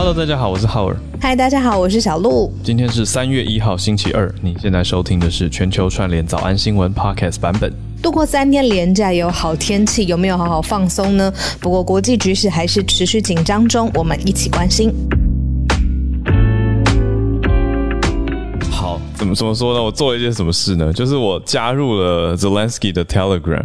Hello，大家好，我是浩尔。嗨，大家好，我是小鹿。今天是三月一号，星期二。你现在收听的是全球串联早安新闻 Podcast 版本。度过三天连假，有好天气，有没有好好放松呢？不过国际局势还是持续紧张中，我们一起关心。好，怎么怎么说呢？我做了一件什么事呢？就是我加入了 Zelensky 的 Telegram，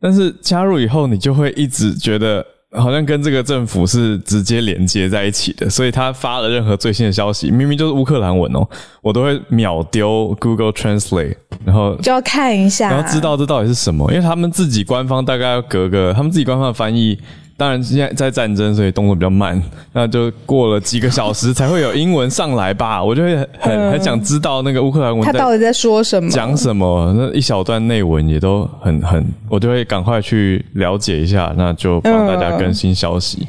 但是加入以后，你就会一直觉得。好像跟这个政府是直接连接在一起的，所以他发了任何最新的消息，明明就是乌克兰文哦，我都会秒丢 Google Translate，然后就要看一下，然后知道这到底是什么，因为他们自己官方大概要隔个，他们自己官方的翻译。当然，现在在战争，所以动作比较慢。那就过了几个小时才会有英文上来吧？我就会很很想知道那个乌克兰文他到底在说什么，讲什么。那一小段内文也都很很，我就会赶快去了解一下，那就帮大家更新消息。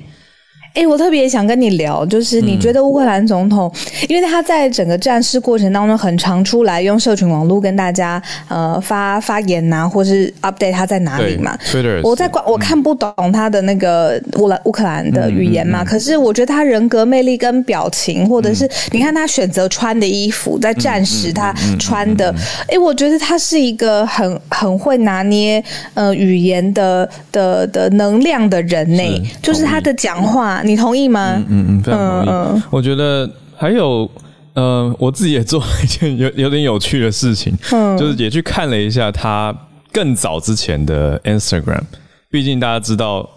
哎、欸，我特别想跟你聊，就是你觉得乌克兰总统、嗯，因为他在整个战事过程当中很常出来用社群网络跟大家呃发发言呐、啊，或是 update 他在哪里嘛。Twitter，我在我看不懂他的那个乌兰乌克兰的语言嘛、嗯，可是我觉得他人格魅力跟表情，或者是你看他选择穿的衣服，在战时他穿的，哎、欸，我觉得他是一个很很会拿捏呃语言的的的能量的人呢，就是他的讲话。你同意吗？嗯嗯，嗯，非常同意。嗯嗯、我觉得还有，呃，我自己也做了一件有有点有趣的事情，嗯，就是也去看了一下他更早之前的 Instagram。毕竟大家知道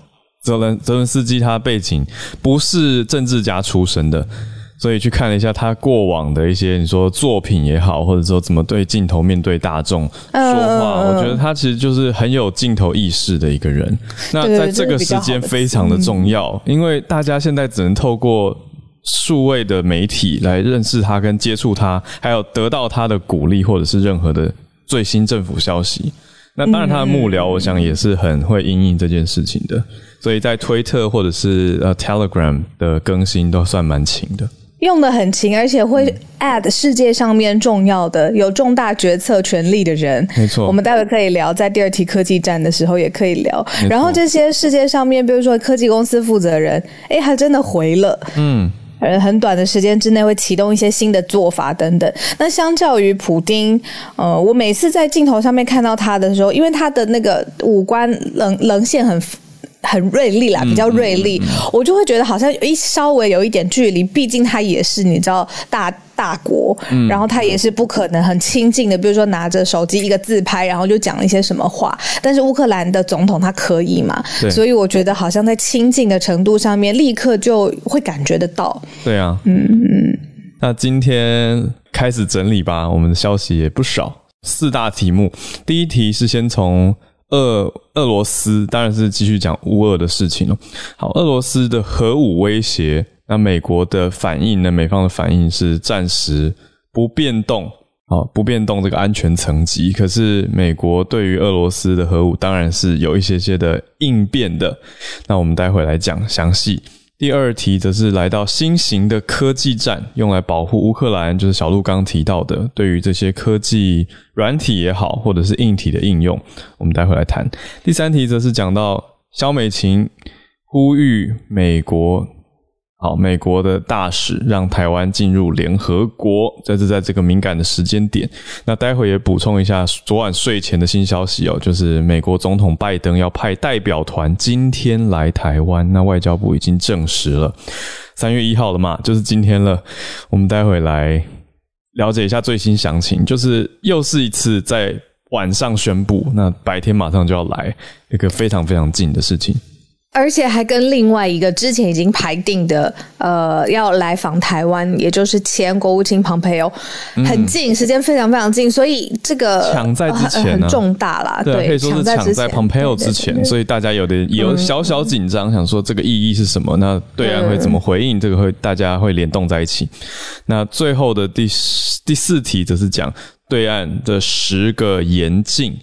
泽伦泽伦斯基他背景不是政治家出身的。所以去看了一下他过往的一些，你说作品也好，或者说怎么对镜头、面对大众说话，我觉得他其实就是很有镜头意识的一个人。那在这个时间非常的重要，因为大家现在只能透过数位的媒体来认识他、跟接触他，还有得到他的鼓励，或者是任何的最新政府消息。那当然，他的幕僚我想也是很会因应这件事情的，所以在推特或者是呃 Telegram 的更新都算蛮勤的。用的很勤，而且会 add 世界上面重要的、有重大决策权力的人。没错，我们待会可以聊，在第二题科技战的时候也可以聊。然后这些世界上面，比如说科技公司负责人，哎，还真的回了。嗯，很短的时间之内会启动一些新的做法等等。那相较于普丁，呃，我每次在镜头上面看到他的时候，因为他的那个五官棱棱线很。很锐利啦，比较锐利，嗯嗯嗯，我就会觉得好像一稍微有一点距离，毕竟他也是你知道大大国，嗯，然后他也是不可能很亲近的，比如说拿着手机一个自拍，然后就讲了一些什么话。但是乌克兰的总统他可以嘛？所以我觉得好像在亲近的程度上面，立刻就会感觉得到。对啊，嗯嗯。那今天开始整理吧，我们的消息也不少，四大题目。第一题是先从。俄俄罗斯当然是继续讲乌俄的事情了。好，俄罗斯的核武威胁，那美国的反应呢？美方的反应是暂时不变动，好，不变动这个安全层级。可是美国对于俄罗斯的核武，当然是有一些些的应变的。那我们待会来讲详细。第二题则是来到新型的科技战，用来保护乌克兰，就是小鹿刚提到的，对于这些科技软体也好，或者是硬体的应用，我们待会来谈。第三题则是讲到肖美琴呼吁美国。好，美国的大使让台湾进入联合国，这是在这个敏感的时间点。那待会也补充一下昨晚睡前的新消息哦，就是美国总统拜登要派代表团今天来台湾，那外交部已经证实了，三月一号了嘛，就是今天了。我们待会来了解一下最新详情，就是又是一次在晚上宣布，那白天马上就要来，一个非常非常近的事情。而且还跟另外一个之前已经排定的，呃，要来访台湾，也就是前国务卿庞佩欧，很近，时间非常非常近，所以这个抢在之前、啊呃、很重大啦。对，对可以说是抢在庞佩欧之前，所以大家有点有小小紧张、嗯，想说这个意义是什么？那对岸会怎么回应？这个会大家会联动在一起。那最后的第第四题则是讲对岸的十个严禁。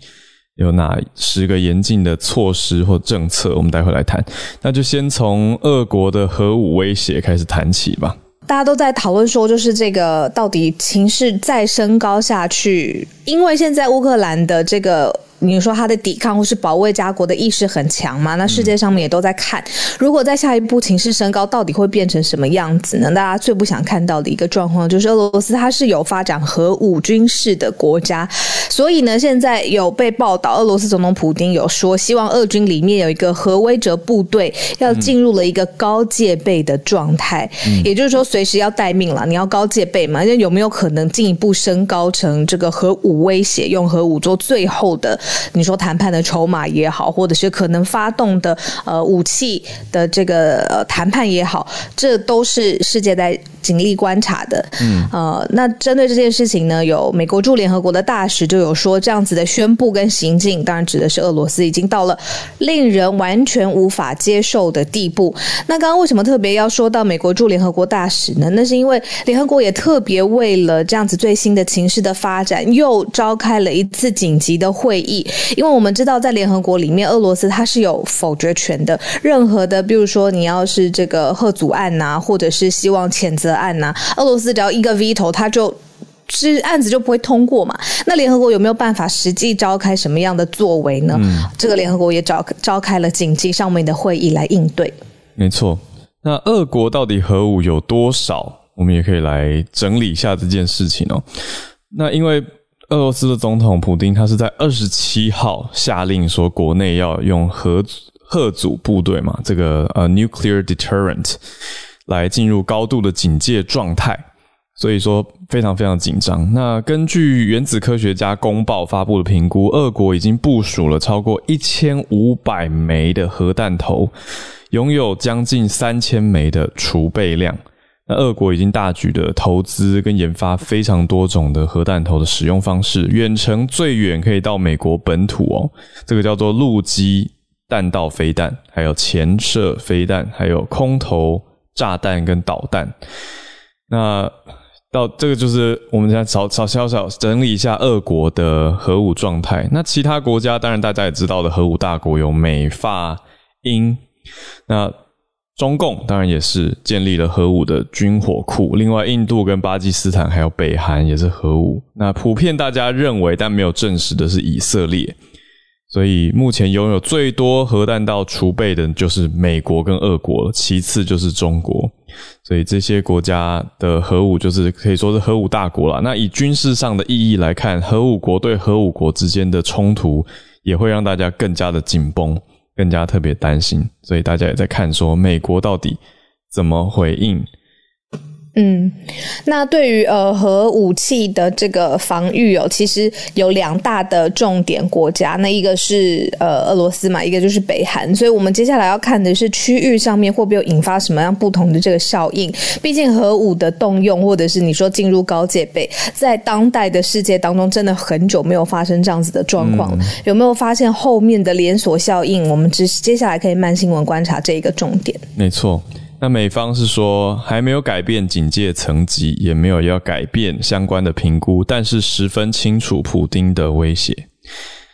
有哪十个严禁的措施或政策？我们待会来谈。那就先从俄国的核武威胁开始谈起吧。大家都在讨论说，就是这个到底情势再升高下去，因为现在乌克兰的这个。你说他的抵抗或是保卫家国的意识很强嘛？那世界上面也都在看，如果在下一步情势升高，到底会变成什么样子呢？大家最不想看到的一个状况就是俄罗斯它是有发展核武军事的国家，所以呢，现在有被报道，俄罗斯总统普京有说，希望俄军里面有一个核威慑部队要进入了一个高戒备的状态，嗯、也就是说随时要待命了。你要高戒备嘛？那有没有可能进一步升高成这个核武威胁，用核武做最后的？你说谈判的筹码也好，或者是可能发动的呃武器的这个呃谈判也好，这都是世界在尽力观察的。嗯，呃，那针对这件事情呢，有美国驻联合国的大使就有说，这样子的宣布跟行径，当然指的是俄罗斯已经到了令人完全无法接受的地步。那刚刚为什么特别要说到美国驻联合国大使呢？那是因为联合国也特别为了这样子最新的情势的发展，又召开了一次紧急的会议。因为我们知道，在联合国里面，俄罗斯它是有否决权的。任何的，比如说你要是这个贺阻案呐，或者是希望谴责案呐，俄罗斯只要一个 veto，它就是案子就不会通过嘛。那联合国有没有办法实际召开什么样的作为呢？嗯、这个联合国也召召开了紧急上面的会议来应对。没错，那俄国到底核武有多少？我们也可以来整理一下这件事情哦。那因为。俄罗斯的总统普丁，他是在二十七号下令说，国内要用核核组部队嘛，这个呃 nuclear deterrent 来进入高度的警戒状态，所以说非常非常紧张。那根据原子科学家公报发布的评估，俄国已经部署了超过一千五百枚的核弹头，拥有将近三千枚的储备量。那俄国已经大举的投资跟研发非常多种的核弹头的使用方式，远程最远可以到美国本土哦，这个叫做陆基弹道飞弹，还有潜射飞弹，还有空投炸弹跟导弹。那到这个就是我们现在稍稍稍稍整理一下俄国的核武状态。那其他国家当然大家也知道的核武大国有美、法、英，那。中共当然也是建立了核武的军火库，另外印度跟巴基斯坦还有北韩也是核武。那普遍大家认为但没有证实的是以色列，所以目前拥有最多核弹道储备的就是美国跟俄国，其次就是中国。所以这些国家的核武就是可以说是核武大国了。那以军事上的意义来看，核武国对核武国之间的冲突也会让大家更加的紧绷。更加特别担心，所以大家也在看说美国到底怎么回应。嗯，那对于呃核武器的这个防御哦，其实有两大的重点国家，那一个是呃俄罗斯嘛，一个就是北韩，所以我们接下来要看的是区域上面会不会有引发什么样不同的这个效应。毕竟核武的动用，或者是你说进入高戒备，在当代的世界当中，真的很久没有发生这样子的状况。嗯、有没有发现后面的连锁效应？我们只接下来可以慢新闻观察这一个重点。没错。那美方是说还没有改变警戒层级，也没有要改变相关的评估，但是十分清楚普丁的威胁。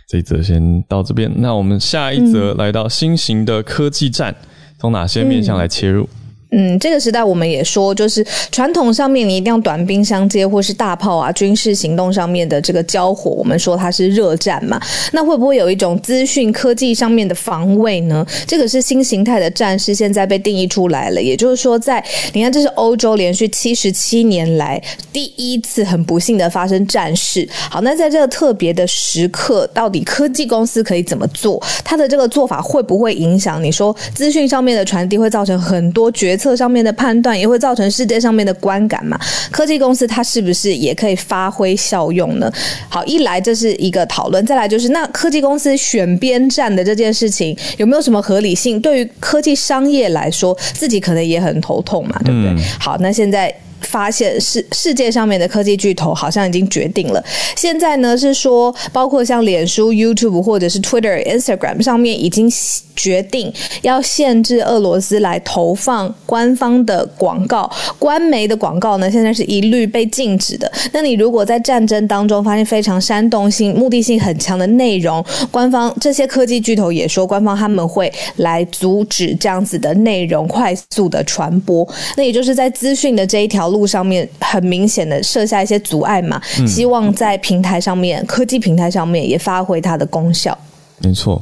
这一则先到这边，那我们下一则来到新型的科技战，从哪些面向来切入？嗯，嗯这个时代我们也说，就是传统上面你一定要短兵相接，或是大炮啊，军事行动上面的这个交火，我们说它是热战嘛。那会不会有一种资讯科技上面的防卫呢？这个是新形态的战事，现在被定义出来了。也就是说在，在你看，这是欧洲连续七十七年来第一次很不幸的发生战事。好，那在这个特别的时刻，到底科技公司可以怎么做？它的这个做法会不会影响？你说资讯上面的传递会造成很多决策上面的判断也会造成世界上面的观感嘛？科技公司它是不是也可以发挥效用呢？好，一来这是一个讨论，再来就是那科技公司选边站的这件事情有没有什么合理性？对于科技商业来说，自己可能也很头痛嘛，对不对？嗯、好，那现在。发现世世界上面的科技巨头好像已经决定了，现在呢是说，包括像脸书、YouTube 或者是 Twitter、Instagram 上面已经决定要限制俄罗斯来投放官方的广告，官媒的广告呢现在是一律被禁止的。那你如果在战争当中发现非常煽动性、目的性很强的内容，官方这些科技巨头也说，官方他们会来阻止这样子的内容快速的传播。那也就是在资讯的这一条。路上面很明显的设下一些阻碍嘛，嗯、希望在平台上面，科技平台上面也发挥它的功效。没错，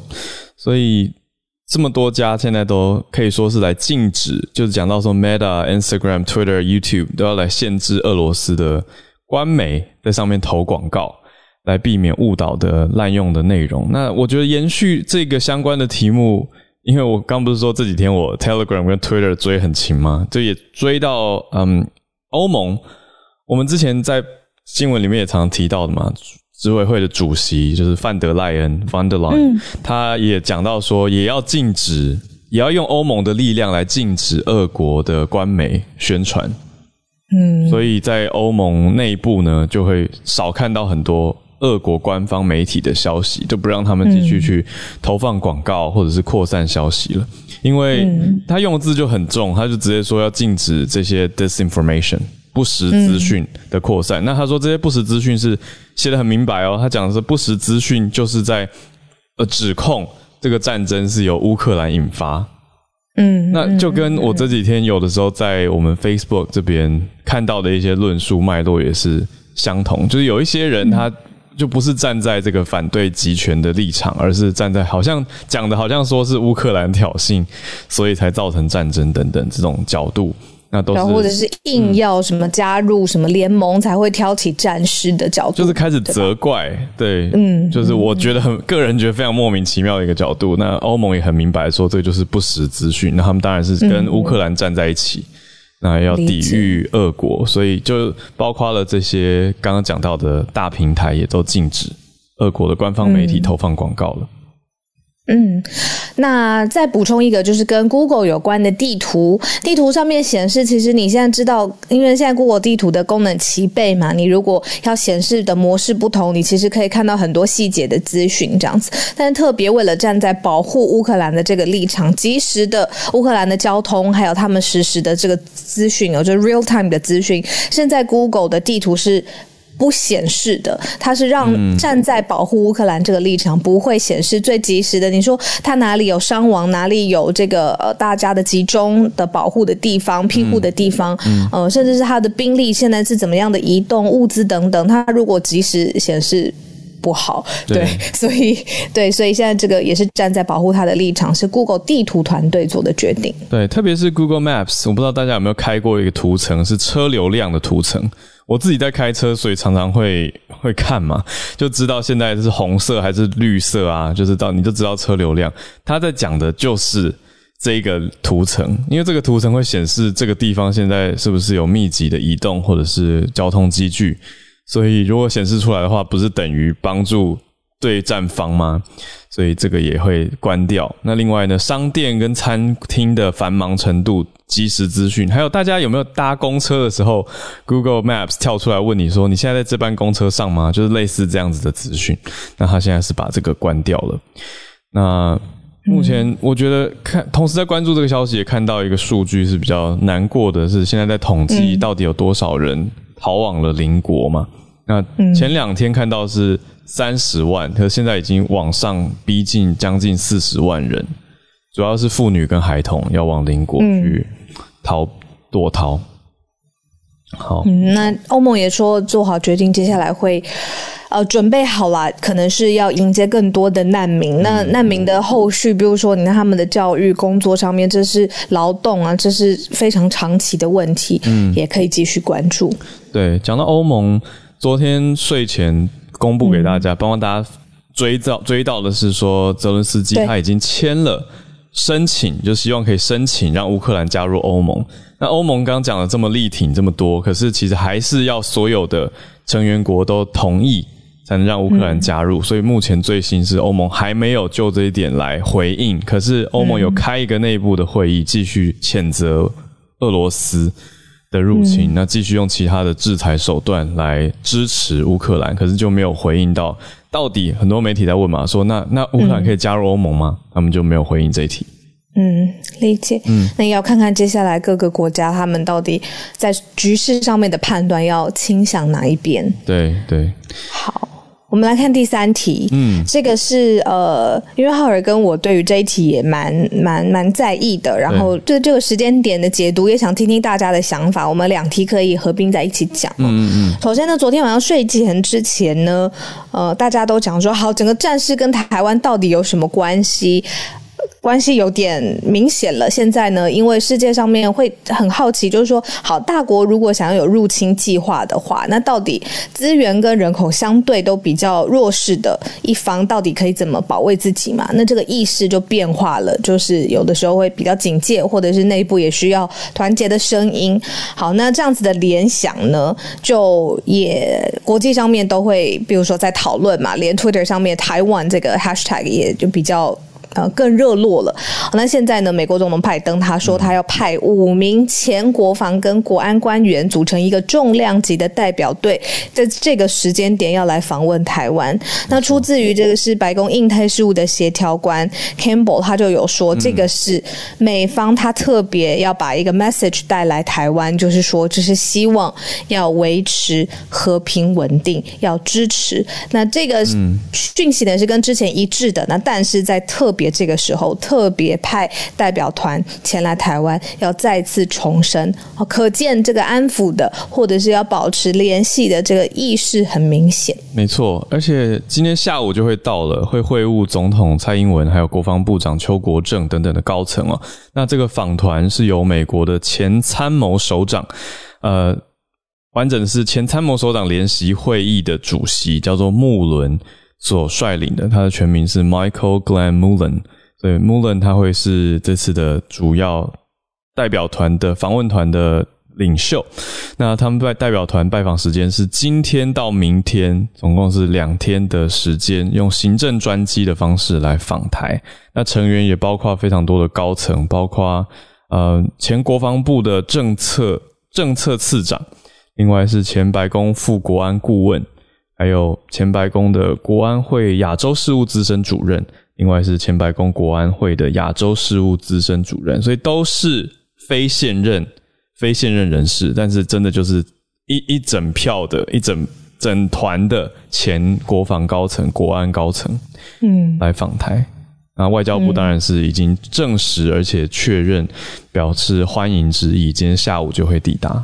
所以这么多家现在都可以说是来禁止，就是讲到说 Meta、Instagram、Twitter、YouTube 都要来限制俄罗斯的官媒在上面投广告，来避免误导的滥用的内容。那我觉得延续这个相关的题目。因为我刚不是说这几天我 Telegram 跟 Twitter 追很勤吗？就也追到嗯欧盟。我们之前在新闻里面也常常提到的嘛，执委会的主席就是范德赖恩 （Van der Leyen），嗯，他也讲到说，也要禁止，也要用欧盟的力量来禁止俄国的官媒宣传。嗯，所以在欧盟内部呢，就会少看到很多。俄国官方媒体的消息就不让他们继续去投放广告或者是扩散消息了，因为他用字就很重，他就直接说要禁止这些 disinformation 不实资讯的扩散。那他说这些不实资讯是写的很明白哦，他讲的是不实资讯就是在呃指控这个战争是由乌克兰引发。嗯，那就跟我这几天有的时候在我们 Facebook 这边看到的一些论述脉络也是相同，就是有一些人他。就不是站在这个反对集权的立场，而是站在好像讲的好像说是乌克兰挑衅，所以才造成战争等等这种角度，那都是或者是硬要什么加入什么联盟才会挑起战事的角度，就是开始责怪，对，对，嗯，就是我觉得很个人觉得非常莫名其妙的一个角度。那欧盟也很明白说这就是不实资讯，那他们当然是跟乌克兰站在一起。嗯那要抵御俄国，所以就包括了这些刚刚讲到的大平台，也都禁止俄国的官方媒体投放广告了。嗯，那再补充一个，就是跟 Google 有关的地图。地图上面显示，其实你现在知道，因为现在 Google 地图的功能齐备嘛，你如果要显示的模式不同，你其实可以看到很多细节的资讯这样子。但特别为了站在保护乌克兰的这个立场，及时的乌克兰的交通，还有他们实时的这个资讯哦，就是 real time 的资讯，现在 Google 的地图是。不显示的，它是让站在保护乌克兰这个立场，不会显示最及时的。你说它哪里有伤亡，哪里有这个呃大家的集中的保护的地方、庇护的地方，嗯，呃，甚至是它的兵力现在是怎么样的移动、物资等等，它如果及时显示不好，对，对，所以对，所以现在这个也是站在保护它的立场，是 Google 地图团队做的决定。对，特别是 Google Maps，我不知道大家有没有开过一个图层，是车流量的图层。我自己在开车，所以常常会会看嘛，就知道现在是红色还是绿色啊，就是到你就知道车流量。他在讲的就是这个图层，因为这个图层会显示这个地方现在是不是有密集的移动或者是交通机具，所以如果显示出来的话，不是等于帮助对战方吗？所以这个也会关掉。那另外呢，商店跟餐厅的繁忙程度。即时资讯，还有大家有没有搭公车的时候，Google Maps 跳出来问你说：“你现在在这班公车上吗？”就是类似这样子的资讯。那他现在是把这个关掉了。那目前我觉得看，同时在关注这个消息，也看到一个数据是比较难过的，是现在在统计到底有多少人逃往了邻国嘛？那前两天看到是三十万，可是现在已经往上逼近将近四十万人，主要是妇女跟孩童要往邻国去。逃躲逃，好。嗯，那欧盟也说做好决定，接下来会呃准备好了，可能是要迎接更多的难民。那难民的后续，比如说你看他们的教育、工作上面，这是劳动啊，这是非常长期的问题，嗯，也可以继续关注。对，讲到欧盟，昨天睡前公布给大家，帮帮、嗯、大家追到追到的是说，泽伦斯基他已经签了。申请就希望可以申请让乌克兰加入欧盟。那欧盟刚刚讲了这么力挺这么多，可是其实还是要所有的成员国都同意才能让乌克兰加入。嗯、所以目前最新是欧盟还没有就这一点来回应。可是欧盟有开一个内部的会议，继续谴责俄罗斯的入侵，嗯、那继续用其他的制裁手段来支持乌克兰。可是就没有回应到。到底很多媒体在问嘛，说那那乌克兰可以加入欧盟吗？嗯、他们就没有回应这一题。嗯，理解。嗯，那也要看看接下来各个国家他们到底在局势上面的判断要倾向哪一边。对对。好，我们来看第三题，嗯，这个是呃，因为浩尔跟我对于这一题也蛮蛮蛮在意的，然后对这个时间点的解读也想听听大家的想法，我们两题可以合并在一起讲。嗯嗯。首先呢，昨天晚上睡前之前呢，呃，大家都讲说，好，整个战事跟台湾到底有什么关系？关系有点明显了。现在呢，因为世界上面会很好奇，就是说，好，大国如果想要有入侵计划的话，那到底资源跟人口相对都比较弱势的一方，到底可以怎么保卫自己嘛？那这个意识就变化了，就是有的时候会比较警戒，或者是内部也需要团结的声音。好，那这样子的联想呢，就也国际上面都会，比如说在讨论嘛，连 Twitter 上面台湾这个 Hashtag 也就比较。呃，更热络了。那现在呢？美国总统拜登他说，他要派五名前国防跟国安官员组成一个重量级的代表队，在这个时间点要来访问台湾。那出自于这个是白宫印太事务的协调官 Campbell，他就有说，这个是美方他特别要把一个 message 带来台湾，就是说，这是希望要维持和平稳定，要支持。那这个讯息呢是跟之前一致的。那但是在特别这个时候特别派代表团前来台湾，要再次重申，可见这个安抚的或者是要保持联系的这个意识很明显。没错，而且今天下午就会到了，会会晤总统蔡英文，还有国防部长邱国正等等的高层哦。那这个访团是由美国的前参谋首长，呃，完整是前参谋首长联席会议的主席，叫做穆伦。所率领的，他的全名是 Michael Glenn Mullen，所以 Mullen 他会是这次的主要代表团的访问团的领袖。那他们代代表团拜访时间是今天到明天，总共是两天的时间，用行政专机的方式来访台。那成员也包括非常多的高层，包括呃前国防部的政策政策次长，另外是前白宫副国安顾问。还有前白宫的国安会亚洲事务资深主任，另外是前白宫国安会的亚洲事务资深主任，所以都是非现任、非现任人士，但是真的就是一一整票的一整整团的前国防高层、国安高层，嗯，来访台。那外交部当然是已经证实而且确认，表示欢迎之意，今天下午就会抵达。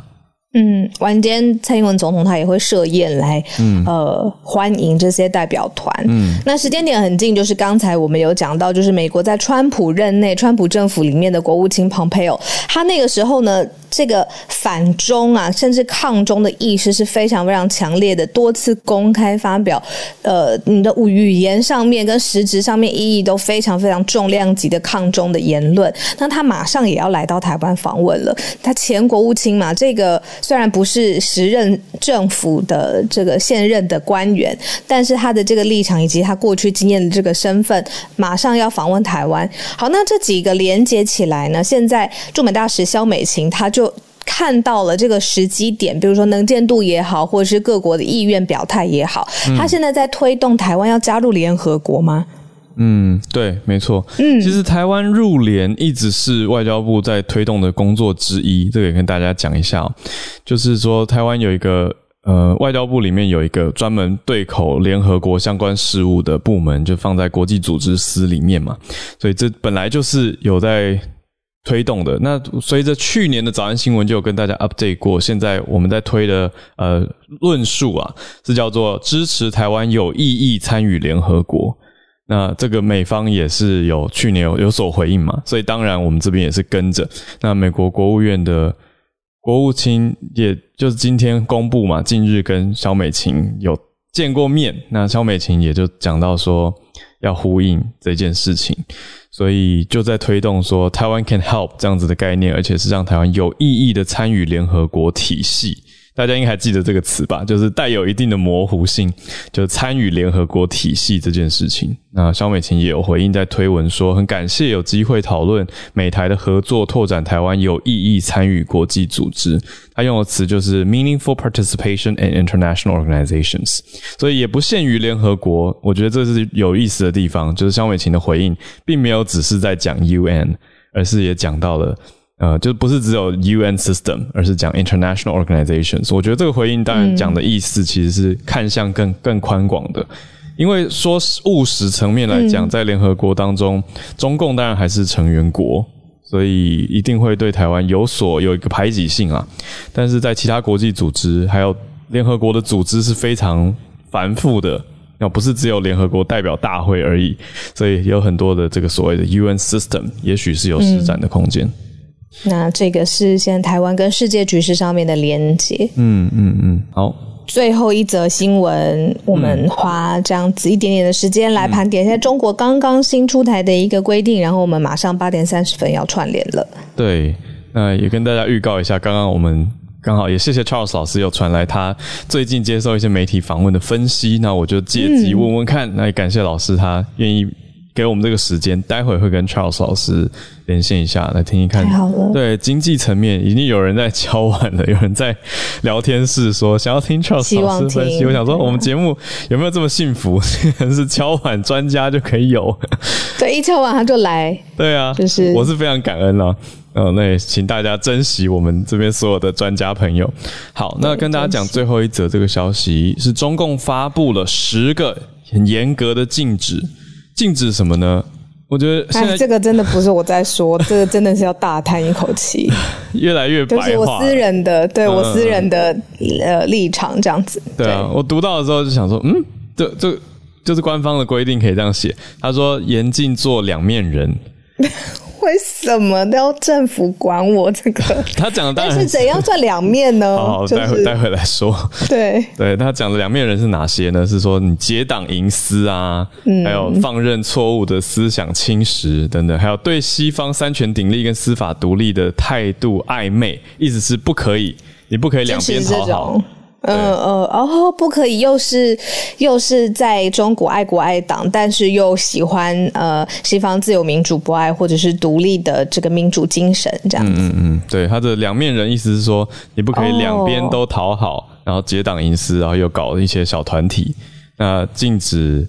嗯，晚间蔡英文总统他也会设宴来，嗯、呃，欢迎这些代表团。嗯，那时间点很近，就是刚才我们有讲到，就是美国在川普任内，川普政府里面的国务卿蓬佩奥，他那个时候呢。这个反中啊，甚至抗中的意识是非常非常强烈的，多次公开发表，呃，你的语言上面跟实质上面意义都非常非常重量级的抗中的言论。那他马上也要来到台湾访问了。他前国务卿嘛，这个虽然不是时任政府的这个现任的官员，但是他的这个立场以及他过去经验的这个身份，马上要访问台湾。好，那这几个连接起来呢，现在驻美大使肖美琴他就。看到了这个时机点，比如说能见度也好，或者是各国的意愿表态也好，他现在在推动台湾要加入联合国吗？对，没错。嗯，其实台湾入联一直是外交部在推动的工作之一，这个也跟大家讲一下哦。就是说，台湾有一个呃，外交部里面有一个专门对口联合国相关事务的部门，就放在国际组织司里面嘛，所以这本来就是有在。推动的。那随着去年的早安新闻就有跟大家 update 过，现在我们在推的呃论述啊，是叫做支持台湾有意义参与联合国。那这个美方也是有去年有有所回应嘛，所以当然我们这边也是跟着。那美国国务院的国务卿也就是今天公布嘛，近日跟萧美琴有见过面，那萧美琴也就讲到说要呼应这件事情。所以就在推动说台湾 can help 这样子的概念，而且是让台湾有意义的参与联合国体系。大家应该还记得这个词吧？就是带有一定的模糊性，就参与联合国体系这件事情。那萧美琴也有回应，在推文说，很感谢有机会讨论美台的合作，拓展台湾有意义参与国际组织。他用的词就是 meaningful participation in international organizations，所以也不限于联合国。我觉得这是有意思的地方，就是萧美琴的回应并没有只是在讲 UN，而是也讲到了。呃，就不是只有 UN system，而是讲 international organizations。我觉得这个回应当然讲的意思其实是看向更更宽广的，因为说务实层面来讲，在联合国当中，中共当然还是成员国，所以一定会对台湾有所有一个排挤性啊。但是在其他国际组织，还有联合国的组织是非常繁复的，要不是只有联合国代表大会而已，所以有很多的这个所谓的 UN system，也许是有施展的空间。那这个是现在台湾跟世界局势上面的连接。嗯嗯嗯，好。最后一则新闻，我们花这样子一点点的时间来盘点一下中国刚刚新出台的一个规定，然后我们马上八点三十分要串联了。对，那也跟大家预告一下，刚刚我们刚好也谢谢 Charles 老师有传来他最近接受一些媒体访问的分析，那我就借机问问看。嗯、那也感谢老师他愿意。给我们这个时间，待会会跟 Charles 老师连线一下，来听一看。好了。对，经济层面已经有人在敲碗了，有人在聊天室说想要听 Charles 老师分析。我想说，我们节目有没有这么幸福？是敲碗专家就可以有？对，一敲碗他就来。对啊，就是我是非常感恩了。嗯、呃，那也请大家珍惜我们这边所有的专家朋友。好，那跟大家讲最后一则这个消息是中共发布了十个很严格的禁止。禁止什么呢？我觉得现在这个真的不是我在说，这个真的是要大叹一口气。越来越白话，就是我私人的，对我私人的、立场这样子。对啊，我读到的时候就想说，嗯，这这就是官方的规定，可以这样写。他说严禁做两面人。为什么都要政府管我这个？他讲的当然是，但是怎样算两面呢？好，待会待会来说。对对，他讲的两面人是哪些呢？是说你结党营私啊，还有放任错误的思想侵蚀等等，还有对西方三权鼎立跟司法独立的态度暧昧，意思是不可以，你不可以两边讨好。嗯嗯，哦，不可以，又是又是在中国爱国爱党，但是又喜欢呃西方自由民主不爱或者是独立的这个民主精神这样子。嗯嗯，对，他的两面人意思是说，你不可以两边都讨好，哦、然后结党营私，然后又搞一些小团体。那禁止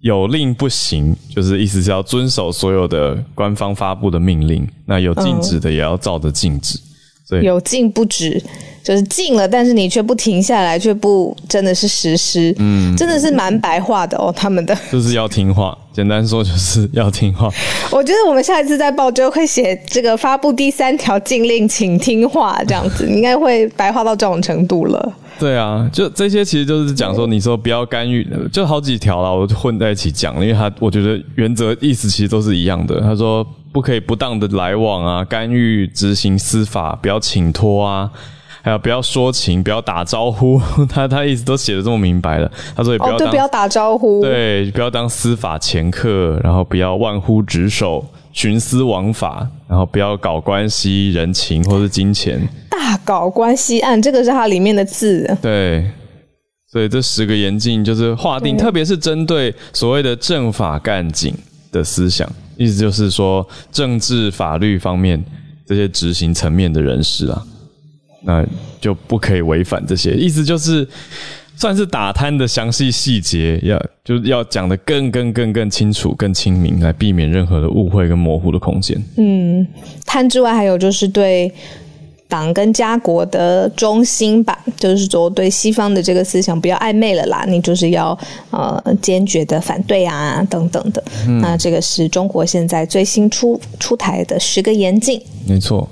有令不行，就是意思是要遵守所有的官方发布的命令。那有禁止的也要照着禁止。所以有禁不止，就是禁了，但是你却不停下来，却不真的是实施，嗯，真的是蛮白话的哦。他们的就是要听话，简单说就是要听话。我觉得我们下一次在报就会写这个发布第三条禁令，请听话这样子，应该会白话到这种程度了。对啊，就这些其实就是讲说，你说不要干预，就好几条了，我混在一起讲，因为他我觉得原则意思其实都是一样的。他说。不可以不当的来往啊，干预执行司法，不要请托啊，还有不要说情，不要打招呼。他他一直都写的这么明白了。他说也不要、哦、对，不要打招呼，对，不要当司法掮客，然后不要玩忽职守、徇私枉法，然后不要搞关系、人情或是金钱。大搞关系案，这个是它里面的字。对，所以这十个严禁就是划定，特别是针对所谓的政法干警的思想。意思就是说，政治法律方面这些执行层面的人士啊，那就不可以违反这些。意思就是，算是打贪的详细细节，要就是要讲的更更更更清楚、更清明，来避免任何的误会跟模糊的空间。嗯，贪之外，还有就是对。党跟家国的忠心吧，就是说对西方的这个思想不要暧昧了啦，你就是要呃坚决的反对啊等等的。嗯、那这个是中国现在最新出出台的十个严禁。没错。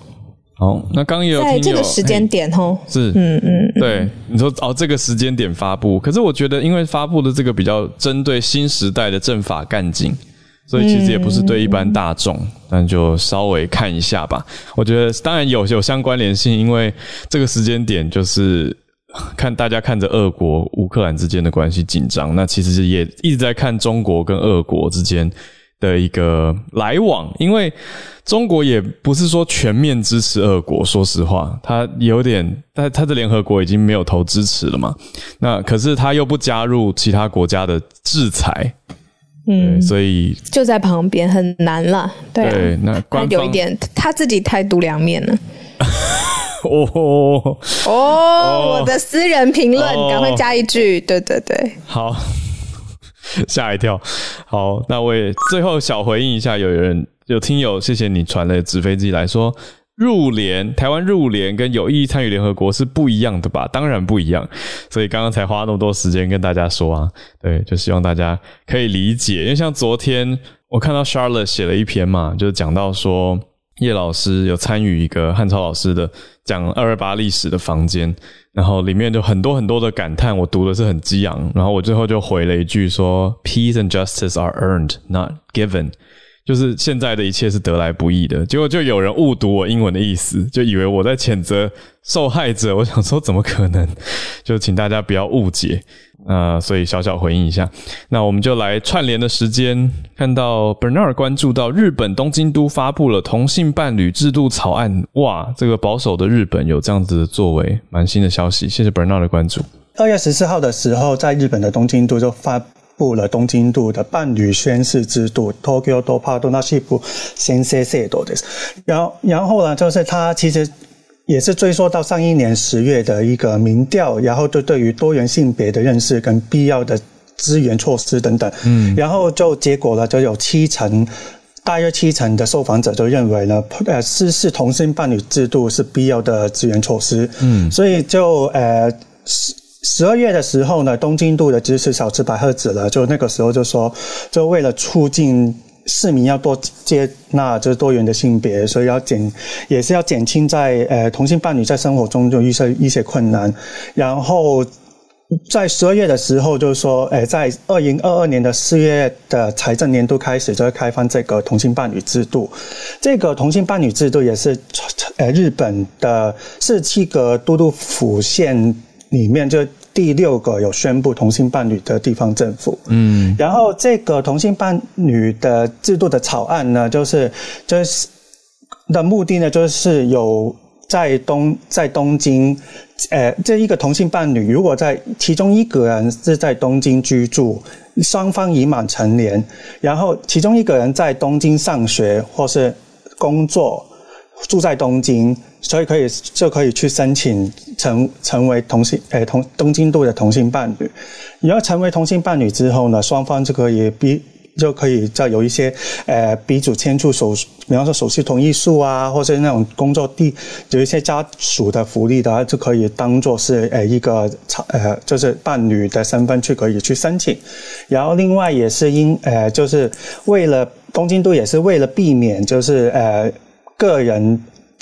好，那刚也有在这个时间点哦，是嗯嗯对，你说哦这个时间点发布，可是我觉得因为发布的这个比较针对新时代的政法干警。所以其实也不是对一般大众，嗯、但就稍微看一下吧。我觉得当然有有相关联性，因为这个时间点就是看大家看着俄国乌克兰之间的关系紧张，那其实也一直在看中国跟俄国之间的一个来往。因为中国也不是说全面支持俄国，说实话，他有点，他他的联合国已经没有投支持了嘛。那可是他又不加入其他国家的制裁。嗯，所以就在旁边很难了。对，啊、对，那官方他有一点他自己态度两面了。哦哦，哦，我的私人评论，赶、哦、快加一句。对对对，好，吓一跳。好，那我也最后小回应一下，有人有听友，谢谢你传了纸飞机来说，入联，台湾入联跟有意义参与联合国是不一样的吧？当然不一样，所以刚刚才花那么多时间跟大家说啊，对，就希望大家可以理解。因为像昨天我看到 Charlotte 写了一篇嘛，就是讲到说叶老师有参与一个汉超老师的讲二二八历史的房间，然后里面就很多很多的感叹，我读的是很激昂，然后我最后就回了一句说：“Peace and justice are earned, not given。”就是现在的一切是得来不易的，结果就有人误读我英文的意思，就以为我在谴责受害者。我想说，怎么可能？就请大家不要误解。呃，所以小小回应一下。那我们就来串联的时间，看到 Bernard 关注到日本东京都发布了同性伴侣制度草案，哇，这个保守的日本有这样子的作为，蛮新的消息。谢谢 Bernard 的关注。二月十四号的时候，在日本的东京都就发。布了东京都的伴侣宣誓制度，Tokyo do Partnership Sensei Sedo です。然后，然后呢，就是他其实也是追溯到上一年十月的一个民调，然后就对于多元性别的认识跟必要的资源措施等等，嗯，然后就结果呢，就有七成，大约七成的受访者就认为呢，呃，实施同性伴侣制度是必要的资源措施，嗯，所以就呃十二月的时候呢，东京都的知事小池百合子了，就那个时候就说，就为了促进市民要多接纳就是多元的性别，所以要减，也是要减轻在呃同性伴侣在生活中就一些一些困难。然后在十二月的时候，就是说，呃，在二零二二年的四月的财政年度开始就会开放这个同性伴侣制度。这个同性伴侣制度也是呃日本的四七个都道府县。里面就第六个有宣布同性伴侣的地方政府，嗯，然后这个同性伴侣的制度的草案呢，就是就是的目的呢，就是有在东在东京，呃，这一个同性伴侣如果在其中一个人是在东京居住，双方已满成年，然后其中一个人在东京上学或是工作，住在东京。所以可以就可以去申请成成为同性诶同东京都的同性伴侣，你要成为同性伴侣之后呢，双方就可以比就可以再有一些呃彼此签署手，比方说手续同意书啊，或者那种工作地有一些家属的福利的，就可以当做是呃一个呃就是伴侣的身份去可以去申请。然后另外也是因呃就是为了东京都也是为了避免就是呃个人。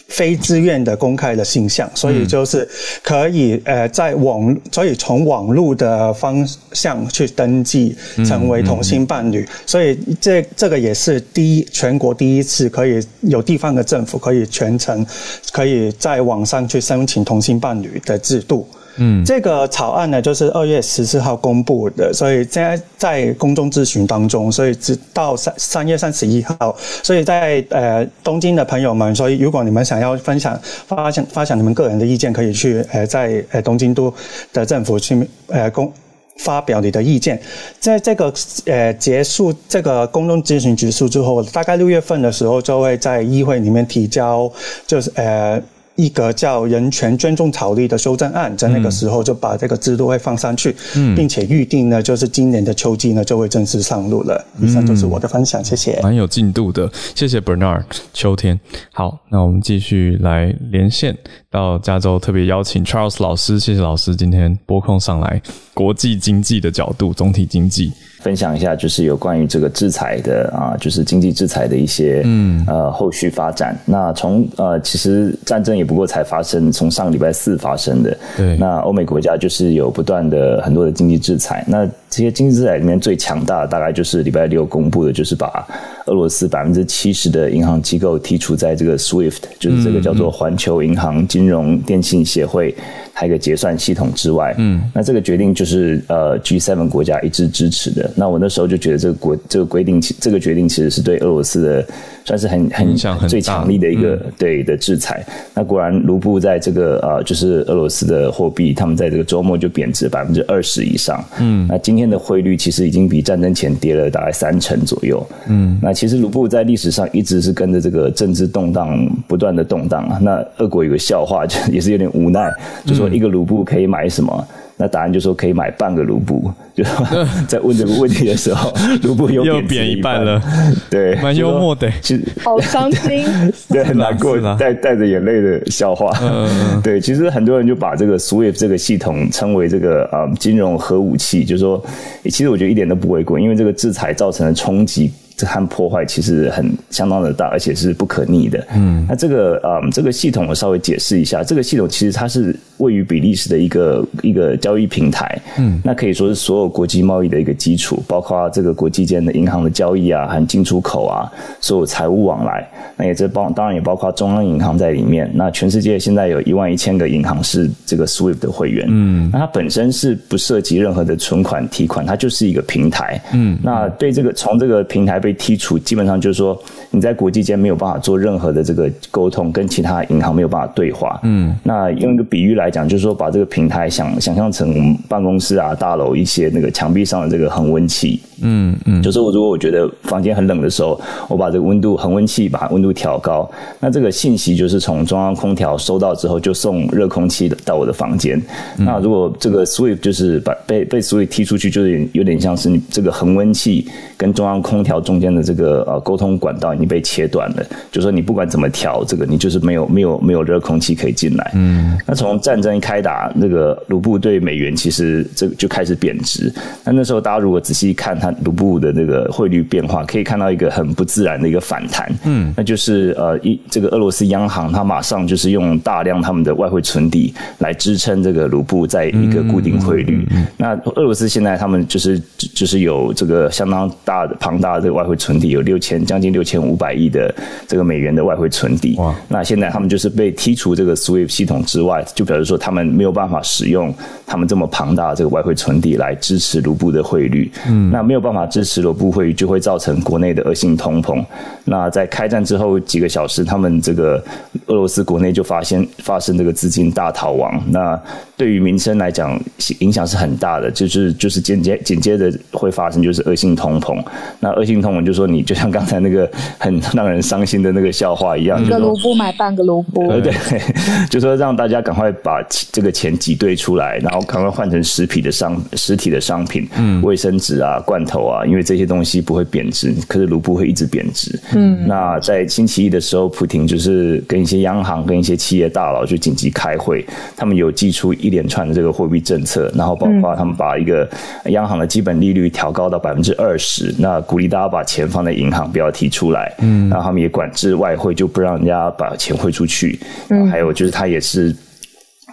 非自愿的公开的形象，所以就是可以呃在网，所以从网络的方向去登记成为同性伴侣，所以这这个也是第一全国第一次可以有地方的政府可以全程可以在网上去申请同性伴侣的制度。嗯，这个草案呢，就是二月十四号公布的，所以现在在公众咨询当中，所以直到三三月三十一号，所以在呃东京的朋友们，所以如果你们想要分享、发想、发想你们个人的意见，可以去呃在呃东京都的政府去呃公发表你的意见。在这个呃结束这个公众咨询结束之后，大概六月份的时候，就会在议会里面提交，就是呃。一个叫《人权尊重条例》的修正案，在那个时候就把这个制度会放上去，嗯、并且预定呢，就是今年的秋季呢就会正式上路了。以上就是我的分享，谢谢。蛮有进度的，谢谢 Bernard。秋天，好，那我们继续来连线到加州，特别邀请 Charles 老师，谢谢老师今天拨空上来，国际经济的角度，总体经济。分享一下，就是有关于这个制裁的啊，就是经济制裁的一些嗯呃后续发展。那从呃其实战争也不过才发生，从上个礼拜四发生的。对。那欧美国家就是有不断的很多的经济制裁。那这些经济制裁里面最强大的，大概就是礼拜六公布的，就是把俄罗斯百分之七十的银行机构剔除在这个 SWIFT，就是这个叫做环球银行金融电信协会。还有一个结算系统之外，嗯，那这个决定就是呃 G7 国家一致支持的。那我那时候就觉得这个国这个规定，这个决定其实是对俄罗斯的算是很很最强力的一个、嗯、对的制裁。那果然卢布在这个呃就是俄罗斯的货币，他们在这个周末就贬值百分之二十以上。嗯，那今天的汇率其实已经比战争前跌了大概三成左右。嗯，那其实卢布在历史上一直是跟着这个政治动荡不断的动荡啊。那俄国有个笑话，就也是有点无奈，就说一个卢布可以买什么？那答案就说可以买半个卢布，就 在问这个问题的时候，卢布又贬一半了，对，蛮幽默的，其实好伤心，对，很难过，带带着眼泪的笑话，嗯，对，其实很多人就把这个 SWIFT 这个系统称为这个啊金融核武器，就是说，其实我觉得一点都不为过，因为这个制裁造成的冲击。这和破坏其实很相当的大，而且是不可逆的。嗯，那这个嗯，这个系统我稍微解释一下，这个系统其实它是位于比利时的一个一个交易平台。嗯，那可以说是所有国际贸易的一个基础，包括这个国际间的银行的交易啊，和进出口啊，所有财务往来。那也这包当然也包括中央银行在里面。那全世界现在有一万一千个银行是这个 SWIFT 的会员。嗯，那它本身是不涉及任何的存款提款，它就是一个平台。嗯，那对这个从这个平台。被剔除，基本上就是说你在国际间没有办法做任何的这个沟通，跟其他银行没有办法对话。嗯，那用一个比喻来讲，就是说把这个平台想想象成我们办公室啊、大楼一些那个墙壁上的这个恒温器。嗯嗯，就是我如果我觉得房间很冷的时候，我把这个温度恒温器把温度调高，那这个信息就是从中央空调收到之后就送热空气到我的房间。嗯。那如果这个 SWIFT 就是把被被 SWIFT 踢出去，就是有点像是你这个恒温器跟中央空调中。中间的这个呃沟通管道已经被切断了，就说你不管怎么调，这个你就是没有没有没有热空气可以进来。嗯，那从战争一开打，那个卢布对美元其实这个就开始贬值。那那时候大家如果仔细看它卢布的那个汇率变化，可以看到一个很不自然的一个反弹。嗯，那就是呃一这个俄罗斯央行它马上就是用大量他们的外汇存底来支撑这个卢布在一个固定汇率。嗯嗯嗯嗯。那俄罗斯现在他们就是就是有这个相当大的庞大的这个外汇存底有六千将近六千五百亿的这个美元的外汇存底，哇！那现在他们就是被剔除这个 SWIFT 系统之外，就表示说他们没有办法使用他们这么庞大的这个外汇存底来支持卢布的汇率。嗯，那没有办法支持卢布汇率，就会造成国内的恶性通膨。那在开战之后几个小时，他们这个俄罗斯国内就发现发生这个资金大逃亡。那对于民生来讲，影响是很大的，就是就是间接紧接着会发生就是恶性通膨。那恶性通我就说，你就像刚才那个很让人伤心的那个笑话一样，一个卢布买半个卢布，对，就说让大家赶快把这个钱挤兑出来，然后赶快换成实体的商实体的商品，嗯，卫生纸啊、罐头啊，因为这些东西不会贬值，可是卢布会一直贬值。嗯，那在星期一的时候，普廷就是跟一些央行、跟一些企业大佬就紧急开会，他们有寄出一连串的这个货币政策，然后包括他们把一个央行的基本利率调高到百分之二十，那鼓励大家把钱放在银行，不要提出来。嗯，然后他们也管制外汇，就不让人家把钱汇出去。嗯，还有就是他也是，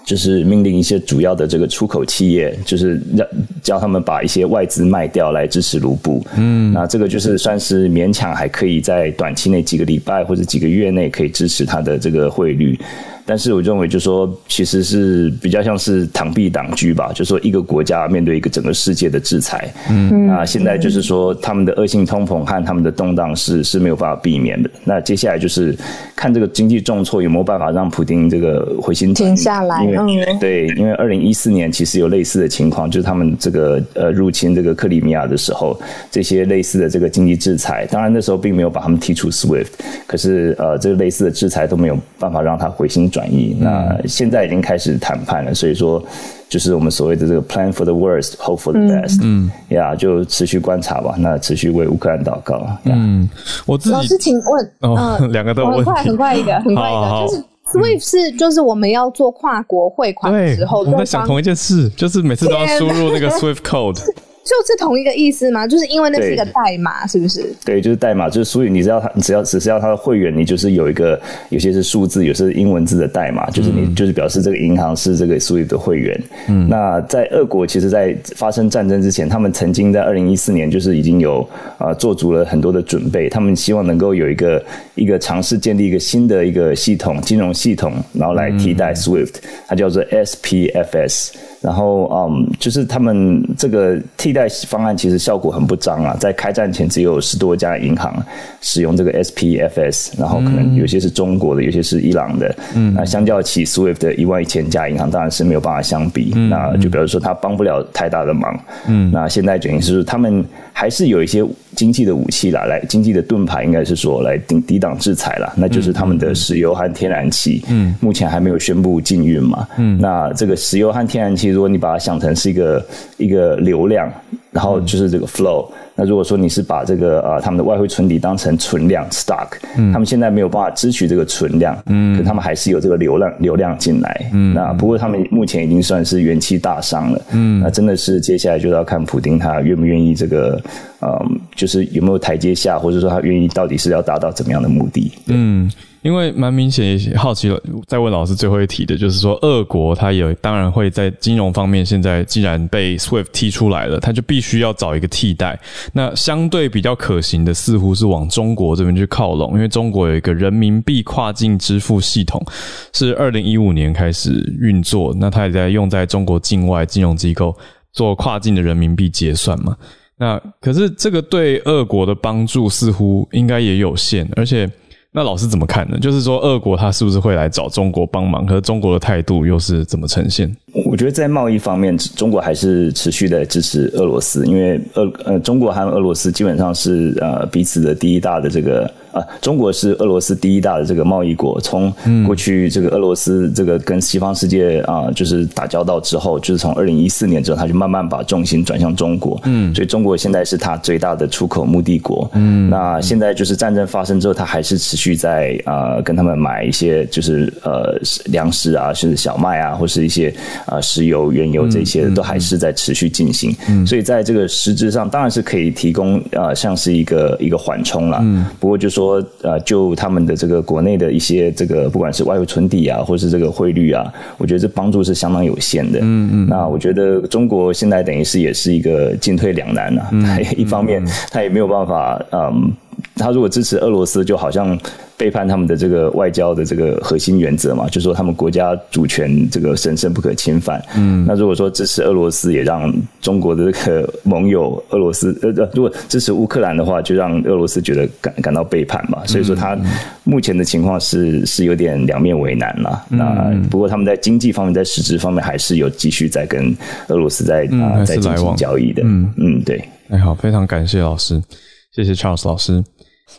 就是命令一些主要的这个出口企业，就是让叫他们把一些外资卖掉来支持卢布。嗯，那这个就是算是勉强还可以在短期内几个礼拜或者几个月内可以支持他的这个汇率。但是我认为，就是说，其实是比较像是螳臂挡车吧。就是说，一个国家面对一个整个世界的制裁，嗯，那现在就是说，他们的恶性通膨和他们的动荡是是没有办法避免的。那接下来就是看这个经济重挫有没有办法让普丁这个回心停下来。因为对，因为二零一四年其实有类似的情况，就是他们这个呃入侵这个克里米亚的时候，这些类似的这个经济制裁，当然那时候并没有把他们踢出 SWIFT，可是呃这个类似的制裁都没有办法让他回心转意，那现在已经开始谈判了，所以说就是我们所谓的这个 plan for the worst, hope for the best，嗯，呀，就持续观察吧，那持续为乌克兰祷告。嗯，我自己老师请问，哦，两个都很快很快一个，很快一个，就是 SWIFT 是就是我们要做跨国汇款的时候，我们在想同一件事，就是每次都要输入那个 SWIFT code。就是同一个意思吗？就是因为那是一个代码，是不是？对，就是代码，就是所以你知道他，你只要只是要他的会员，你就是有一个，有些是数字，有些是英文字的代码，就是你就是表示这个银行是这个 SWIFT 的会员。嗯，那在俄国，其实，在发生战争之前，他们曾经在二零一四年就是已经有啊、呃、做足了很多的准备，他们希望能够有一个一个尝试建立一个新的一个系统，金融系统，然后来替代 SWIFT，它叫做 SPFS。然后，嗯，就是他们这个替代方案其实效果很不彰啊，在开战前只有十多家银行使用这个 SPFS，然后可能有些是中国的，有些是伊朗的，嗯，那相较起 SWIFT 的一万一千家银行，当然是没有办法相比，嗯那就比如说它帮不了太大的忙，嗯，那现在等于是他们还是有一些经济的武器啦，来经济的盾牌，应该是说来抵抵挡制裁啦，那就是他们的石油和天然气。嗯，目前还没有宣布禁运嘛。嗯，那这个石油和天然气，如果你把它想成是一个一个流量，然后就是这个 flow。那如果说你是把这个呃他们的外汇存底当成存量 stock，嗯，他们现在没有办法支取这个存量，嗯，可他们还是有这个流量流量进来，嗯，那不过他们目前已经算是元气大伤了，嗯，那真的是接下来就要看普丁他愿不愿意这个，嗯，就是有没有台阶下，或者说他愿意到底是要达到怎么样的目的，嗯。因为蛮明显，好奇了。再问老师最后一题的，就是说，俄国它也当然会在金融方面，现在既然被 SWIFT 踢出来了，它就必须要找一个替代。那相对比较可行的，似乎是往中国这边去靠拢，因为中国有一个人民币跨境支付系统，是二零一五年开始运作，那它也在用在中国境外金融机构做跨境的人民币结算嘛。那可是这个对俄国的帮助似乎应该也有限，而且。那老师怎么看呢？就是说，俄国他是不是会来找中国帮忙？可是中国的态度又是怎么呈现？我觉得在贸易方面，中国还是持续的支持俄罗斯，因为俄呃，中国和俄罗斯基本上是呃彼此的第一大的这个。啊，中国是俄罗斯第一大的这个贸易国。从过去这个俄罗斯这个跟西方世界啊，就是打交道之后，就是从二零一四年之后，他就慢慢把重心转向中国。嗯，所以中国现在是他最大的出口目的国。嗯，那现在就是战争发生之后，他还是持续在啊跟他们买一些就是呃粮食啊，甚至小麦啊，或是一些啊石油、原油这些都还是在持续进行。嗯，所以在这个实质上，当然是可以提供啊，像是一个一个缓冲了。嗯，不过就说。说呃，就他们的这个国内的一些这个，不管是外汇存底啊，或是这个汇率啊，我觉得这帮助是相当有限的。嗯嗯。那我觉得中国现在等于是也是一个进退两难啊。嗯。一方面，他也没有办法，嗯，他如果支持俄罗斯，就好像。背叛他们的这个外交的这个核心原则嘛，就是说他们国家主权这个神圣不可侵犯。嗯，那如果说支持俄罗斯，也让中国的这个盟友俄罗斯 呃呃，如果支持乌克兰的话，就让俄罗斯觉得感感到背叛嘛。所以说他目前的情况是是有点两面为难了。嗯、那不过他们在经济方面，在实质方面还是有继续在跟俄罗斯在、嗯、啊在进行交易的。嗯嗯，对。哎好，非常感谢老师，谢谢 Charles 老师。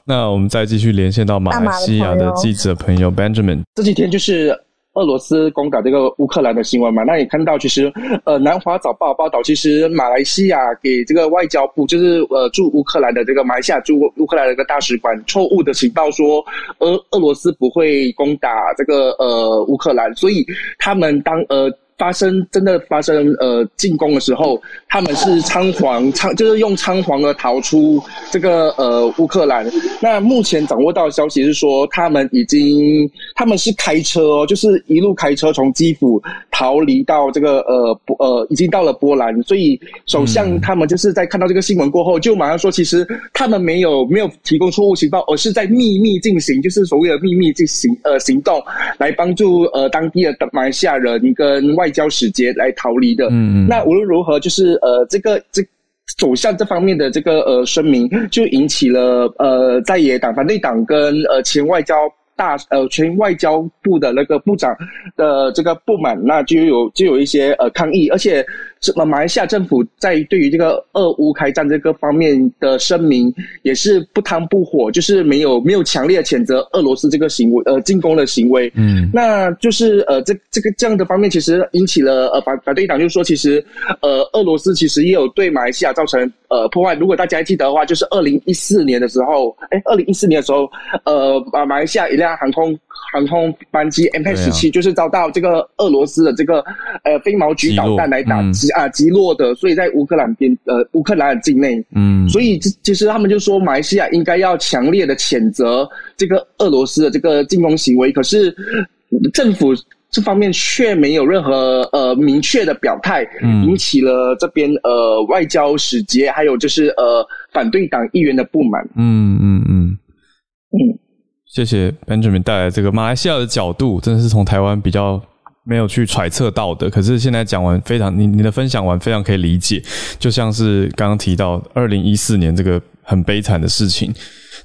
那我们再继续连线到马来西亚的记者朋友 Benjamin。这几天就是俄罗斯攻打这个乌克兰的新闻嘛，那也看到其实呃南华早报报道，其实马来西亚给这个外交部，就是呃驻乌克兰的这个马来西亚驻乌克兰的一个大使馆错误的情报说，俄俄罗斯不会攻打这个呃乌克兰，所以他们当呃。发生真的发生呃进攻的时候，他们是仓皇仓就是用仓皇的逃出这个呃乌克兰。那目前掌握到的消息是说，他们已经他们是开车哦，就是一路开车从基辅逃离到这个呃波呃已经到了波兰。所以首相他们就是在看到这个新闻过后，就马上说，其实他们没有没有提供错误情报，而是在秘密进行，就是所谓的秘密进行呃行动，来帮助呃当地的马来西亚人跟外。交使节来逃离的，那无论如何，就是呃，这个这走向这方面的这个呃声明，就引起了呃在野党、反对党跟呃前外交大呃前外交部的那个部长的这个不满，那就有就有一些呃抗议，而且。什么？马来西亚政府在对于这个俄乌开战这个方面的声明也是不汤不火，就是没有没有强烈的谴责俄罗斯这个行为，呃，进攻的行为。嗯，那就是呃，这这个这样的方面，其实引起了呃反反对党，就是说，其实呃，俄罗斯其实也有对马来西亚造成呃破坏。如果大家还记得的话，就是二零一四年的时候，哎，二零一四年的时候，呃，马马来西亚一辆航空航空班机 MH 17就是遭到这个俄罗斯的这个呃飞毛举导弹来打击。啊，击落的，所以在乌克兰边，呃，乌克兰的境内，嗯，所以其实他们就说，马来西亚应该要强烈的谴责这个俄罗斯的这个进攻行为，可是政府这方面却没有任何呃明确的表态，嗯，引起了这边呃外交使节还有就是呃反对党议员的不满，嗯嗯嗯。嗯，谢谢 Benjamin 带来这个马来西亚的角度，真的是从台湾比较。没有去揣测到的，可是现在讲完非常，你你的分享完非常可以理解，就像是刚刚提到二零一四年这个很悲惨的事情，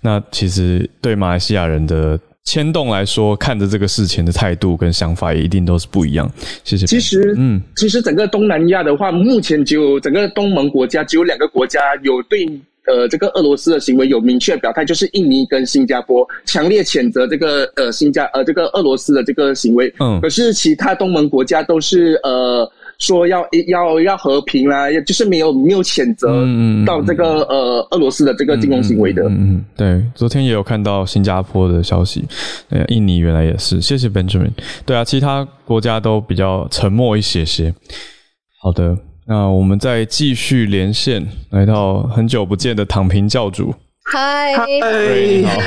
那其实对马来西亚人的牵动来说，看着这个事情的态度跟想法也一定都是不一样。谢谢。其实，嗯，其实整个东南亚的话，目前只有整个东盟国家只有两个国家有对。呃这个俄罗斯的行为有明确表态，就是印尼跟新加坡强烈谴责这个呃新加呃这个俄罗斯的这个行为。嗯，可是其他东盟国家都是呃。说要要要和平啦，就是没有没有谴责到这个、嗯、呃俄罗斯的这个进攻行为的。嗯，嗯，对，昨天也有看到新加坡的消息，呃，印尼原来也是。谢谢 Benjamin。对啊，其他国家都比较沉默一些些。好的，那我们再继续连线，来到很久不见的躺平教主。嗨，嗨，好。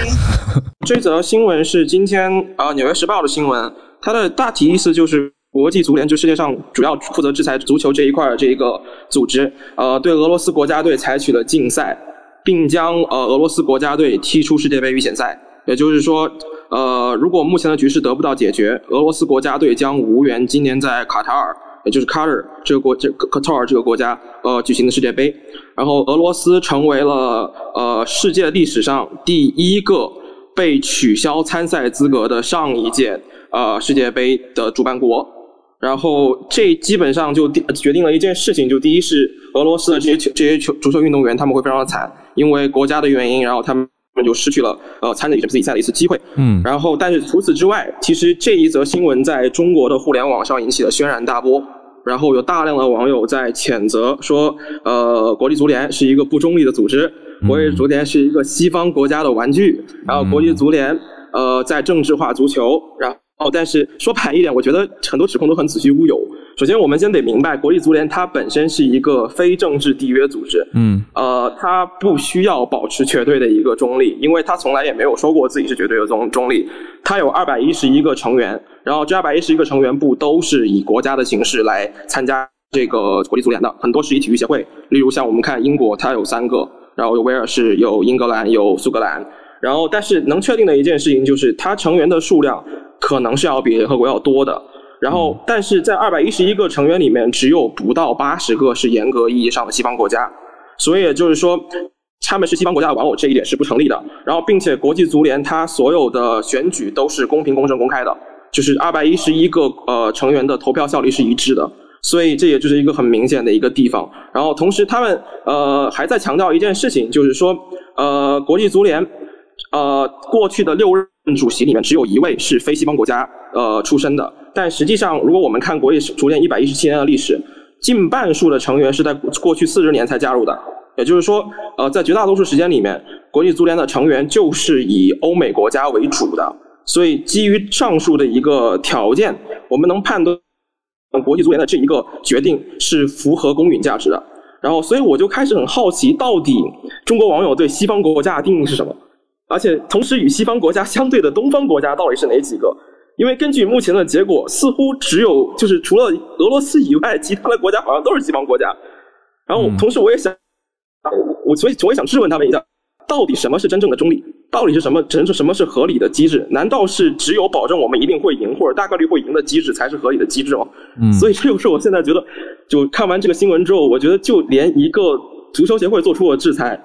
这则新闻是今天啊《纽约时报》的新闻，它的大体意思就是。国际足联就世界上主要负责制裁足球这一块的这一个组织，呃，对俄罗斯国家队采取了禁赛，并将呃俄罗斯国家队踢出世界杯预选赛。也就是说，呃，如果目前的局势得不到解决，俄罗斯国家队将无缘今年在卡塔尔，也就是 Qatar 这个国这个 Qatar 这个国家呃举行的世界杯。然后，俄罗斯成为了呃世界历史上第一个被取消参赛资格的上一届呃世界杯的主办国。然后这基本上就决定了一件事情，就第一是俄罗斯的这些球这些球足球运动员他们会非常的惨，因为国家的原因，然后他们就失去了呃参与这次比赛的一次机会。嗯，然后但是除此之外，其实这一则新闻在中国的互联网上引起了轩然大波，然后有大量的网友在谴责说，呃，国际足联是一个不中立的组织，国际足联是一个西方国家的玩具，然后国际足联呃在政治化足球，然后。哦，但是说白一点，我觉得很多指控都很子虚乌有。首先，我们先得明白，国际足联它本身是一个非政治缔约组织，嗯，呃，它不需要保持绝对的一个中立，因为它从来也没有说过自己是绝对的中中立。它有二百一十一个成员，然后这二百一十一个成员不都是以国家的形式来参加这个国际足联的，很多是以体育协会，例如像我们看英国，它有三个，然后有威尔士、有英格兰、有苏格兰，然后但是能确定的一件事情就是，它成员的数量。可能是要比联合国要多的，然后，但是在二百一十一个成员里面，只有不到八十个是严格意义上的西方国家，所以也就是说，他们是西方国家的玩偶，这一点是不成立的。然后，并且国际足联它所有的选举都是公平、公正、公开的，就是二百一十一个呃成员的投票效率是一致的，所以这也就是一个很明显的一个地方。然后，同时他们呃还在强调一件事情，就是说呃国际足联呃过去的六任。主席里面只有一位是非西方国家呃出身的，但实际上，如果我们看国际足联一百一十七年的历史，近半数的成员是在过去四十年才加入的。也就是说，呃，在绝大多数时间里面，国际足联的成员就是以欧美国家为主的。所以，基于上述的一个条件，我们能判断国际足联的这一个决定是符合公允价值的。然后，所以我就开始很好奇，到底中国网友对西方国家的定义是什么？而且同时与西方国家相对的东方国家到底是哪几个？因为根据目前的结果，似乎只有就是除了俄罗斯以外，其他的国家好像都是西方国家。然后同时我也想，我所以我也想质问他们一下，到底什么是真正的中立？到底是什么？真是什么是合理的机制？难道是只有保证我们一定会赢或者大概率会赢的机制才是合理的机制吗？嗯。所以这就是我现在觉得，就看完这个新闻之后，我觉得就连一个足球协会做出的制裁。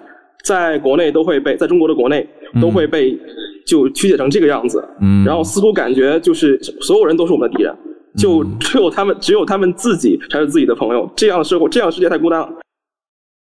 在国内都会被，在中国的国内都会被就曲解成这个样子，嗯，然后似乎感觉就是所有人都是我们的敌人，就只有他们，只有他们自己才是自己的朋友。这样的社会，这样的世界太孤单了。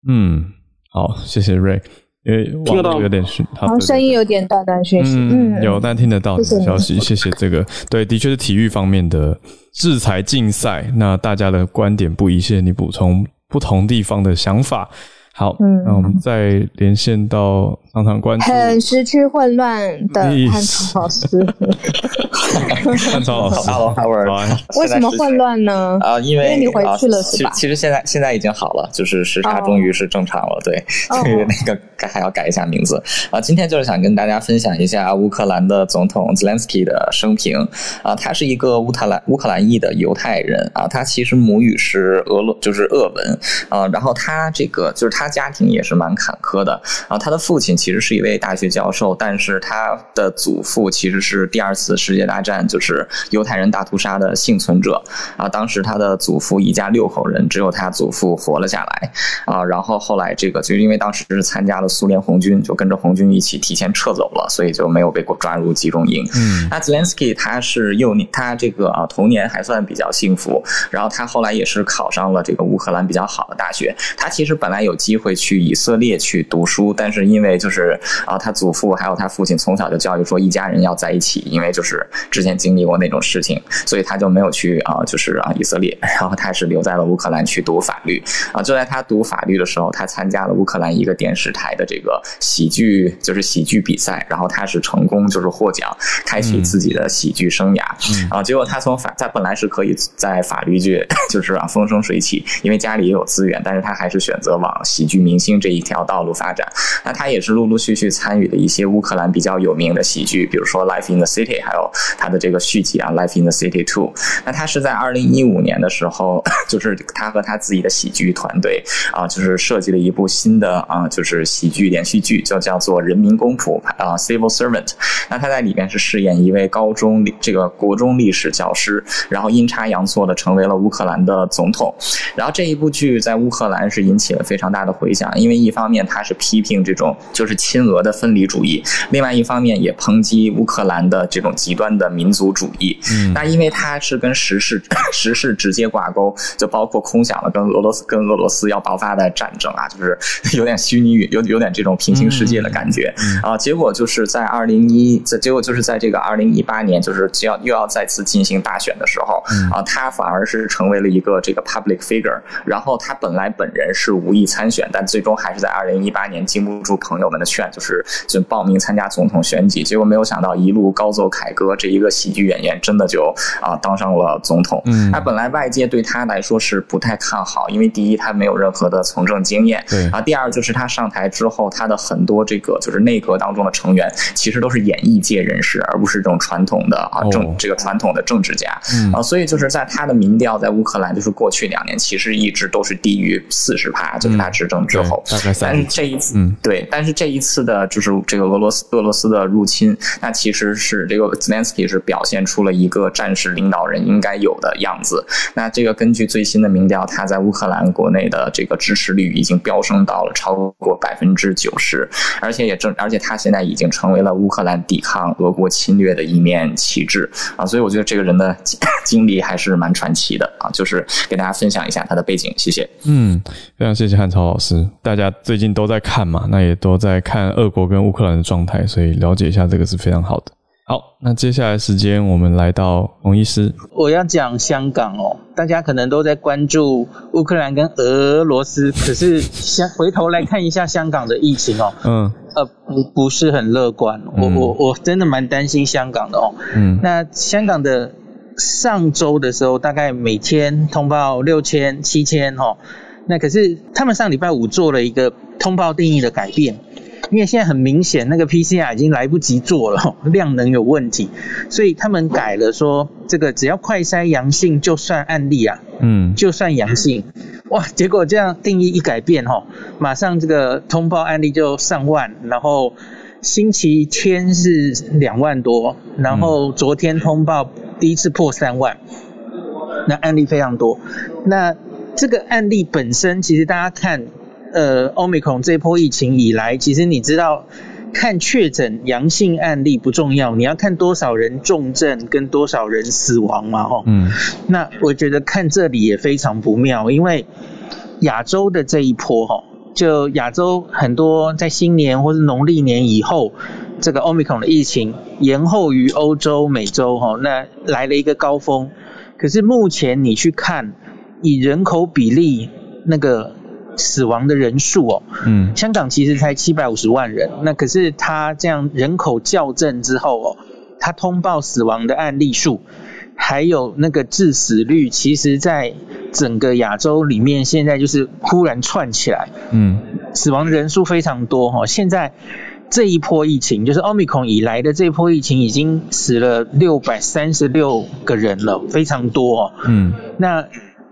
嗯，好，谢谢 Ray，因为听得到有点讯，好，声音有点断断续续，嗯，有，但听得到消息，谢谢这个，对，的确是体育方面的制裁竞赛，那大家的观点不一，谢谢你补充不同地方的想法。好，嗯，那我们再连线到常常关注很时区混乱的汉朝老师。汉朝老师，Hello Howard，为什么混乱呢？啊，因为你回去了是吧？其实现在现在已经好了，就是时差终于是正常了。对，这个 那个改还要改一下名字啊。今天就是想跟大家分享一下乌克兰的总统 Zelensky 的生平啊。他是一个乌克兰乌克兰裔的犹太人啊，他其实母语是俄罗，就是俄文啊。然后他这个就是他。他家庭也是蛮坎坷的，然后他的父亲其实是一位大学教授，但是他的祖父其实是第二次世界大战就是犹太人大屠杀的幸存者啊。当时他的祖父一家六口人，只有他祖父活了下来啊。然后后来这个就是因为当时是参加了苏联红军，就跟着红军一起提前撤走了，所以就没有被抓入集中营。嗯，那 Zelensky 他是幼年，他这个啊童年还算比较幸福，然后他后来也是考上了这个乌克兰比较好的大学。他其实本来有。机会去以色列去读书，但是因为就是啊，他祖父还有他父亲从小就教育说一家人要在一起，因为就是之前经历过那种事情，所以他就没有去啊，就是啊以色列，然后他是留在了乌克兰去读法律啊。就在他读法律的时候，他参加了乌克兰一个电视台的这个喜剧，就是喜剧比赛，然后他是成功就是获奖，开启自己的喜剧生涯。嗯、啊，结果他从法，他本来是可以在法律界就是啊风生水起，因为家里也有资源，但是他还是选择往喜喜剧明星这一条道路发展。那他也是陆陆续续参与了一些乌克兰比较有名的喜剧，比如说《Life in the City》，还有他的这个续集啊，《Life in the City Two》。那他是在二零一五年的时候，就是他和他自己的喜剧团队啊，就是设计了一部新的啊，就是喜剧连续剧，就叫做《人民公仆》啊，《Civil Servant》。那他在里面是饰演一位高中这个国中历史教师，然后阴差阳错的成为了乌克兰的总统。然后这一部剧在乌克兰是引起了非常大的回响，因为一方面他是批评这种就是亲俄的分离主义，另外一方面也抨击乌克兰的这种极端的民族主义。嗯，那因为他是跟时事 时事直接挂钩，就包括空想了跟俄罗斯跟俄罗斯要爆发的战争啊，就是 有点虚拟，有有点这种平行世界的感觉。啊，结果就是在二零一，这结果就是在这个二零一八年，就是就要又要再次进行大选的时候，啊，他反而是成为了一个这个 public figure，然后他本来本人是无意参选，但最终还是在二零一八年经不住朋友们的劝，就是就报名参加总统选举。结果没有想到一路高奏凯歌，这一个喜剧演员真的就啊当上了总统。嗯，那本来外界对他来说是不太看好，因为第一他没有任何的从政经验，对啊，第二就是他上台之后，他的很多这个就是内阁当中的成员其实都是演艺界人士，而不是这种传统的啊政这个传统的政治家。嗯啊，所以就是在他的民调在乌克兰就是过去两年其实一直都是低于四十趴，就是他执政之后。但是这一次，嗯，对，但是这一次的就是这个俄罗斯俄罗斯的入侵，那其实是这个 Zelensky 是表现出了一个战时领导人应该有的样子。那这个根据最新的民调，他在乌克兰国内的这个支持率已经飙升到了超过百分之九十，而且也正，而且他现在已经成为了乌克兰抵抗俄国侵略的一面旗帜啊，所以我觉得这个人的 经历还是蛮传奇的啊，就是给大家分享一下他的背景，谢谢。嗯，非常谢谢汉超老师。大家最近都在看嘛，那也都在看俄国跟乌克兰的状态，所以了解一下这个是非常好的。好，那接下来时间我们来到洪医师。我要讲香港哦，大家可能都在关注乌克兰跟俄罗斯，可是先回头来看一下香港的疫情哦，嗯，呃，不不是很乐观，我我我真的蛮担心香港的哦，嗯，那香港的上周的时候，大概每天通报六千七千哦，那可是他们上礼拜五做了一个通报定义的改变。因为现在很明显，那个 PCR 已经来不及做了，量能有问题，所以他们改了说，这个只要快筛阳性就算案例啊，嗯，就算阳性，哇，结果这样定义一改变哈，马上这个通报案例就上万，然后星期天是两万多，然后昨天通报第一次破三万，那案例非常多，那这个案例本身其实大家看。呃，Omicron 这波疫情以来，其实你知道，看确诊阳性案例不重要，你要看多少人重症跟多少人死亡嘛，吼。嗯。那我觉得看这里也非常不妙，因为亚洲的这一波，吼，就亚洲很多在新年或是农历年以后，这个 Omicron 的疫情延后于欧洲、美洲，吼，那来了一个高峰。可是目前你去看，以人口比例那个。死亡的人数哦，嗯，香港其实才七百五十万人，那可是他这样人口校正之后哦，他通报死亡的案例数，还有那个致死率，其实在整个亚洲里面现在就是忽然窜起来，嗯，死亡的人数非常多哈，现在这一波疫情就是 Omicron 以来的这一波疫情已经死了六百三十六个人了，非常多哦，嗯，那。